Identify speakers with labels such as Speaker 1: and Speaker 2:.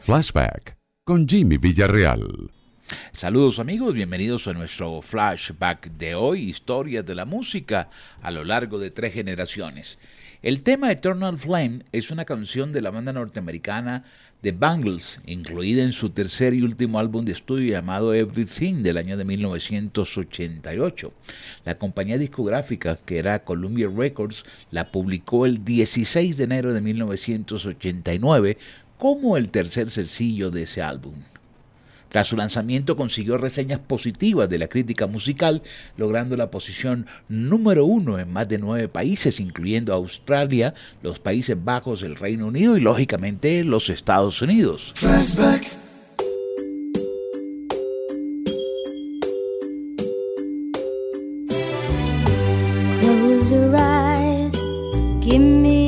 Speaker 1: Flashback con Jimmy Villarreal.
Speaker 2: Saludos amigos, bienvenidos a nuestro flashback de hoy, historias de la música a lo largo de tres generaciones. El tema Eternal Flame es una canción de la banda norteamericana The Bangles, incluida en su tercer y último álbum de estudio llamado Everything del año de 1988. La compañía discográfica, que era Columbia Records, la publicó el 16 de enero de 1989 como el tercer sencillo de ese álbum. Tras su lanzamiento consiguió reseñas positivas de la crítica musical, logrando la posición número uno en más de nueve países, incluyendo Australia, los Países Bajos, el Reino Unido y lógicamente los Estados Unidos. Flashback. Close your eyes, give me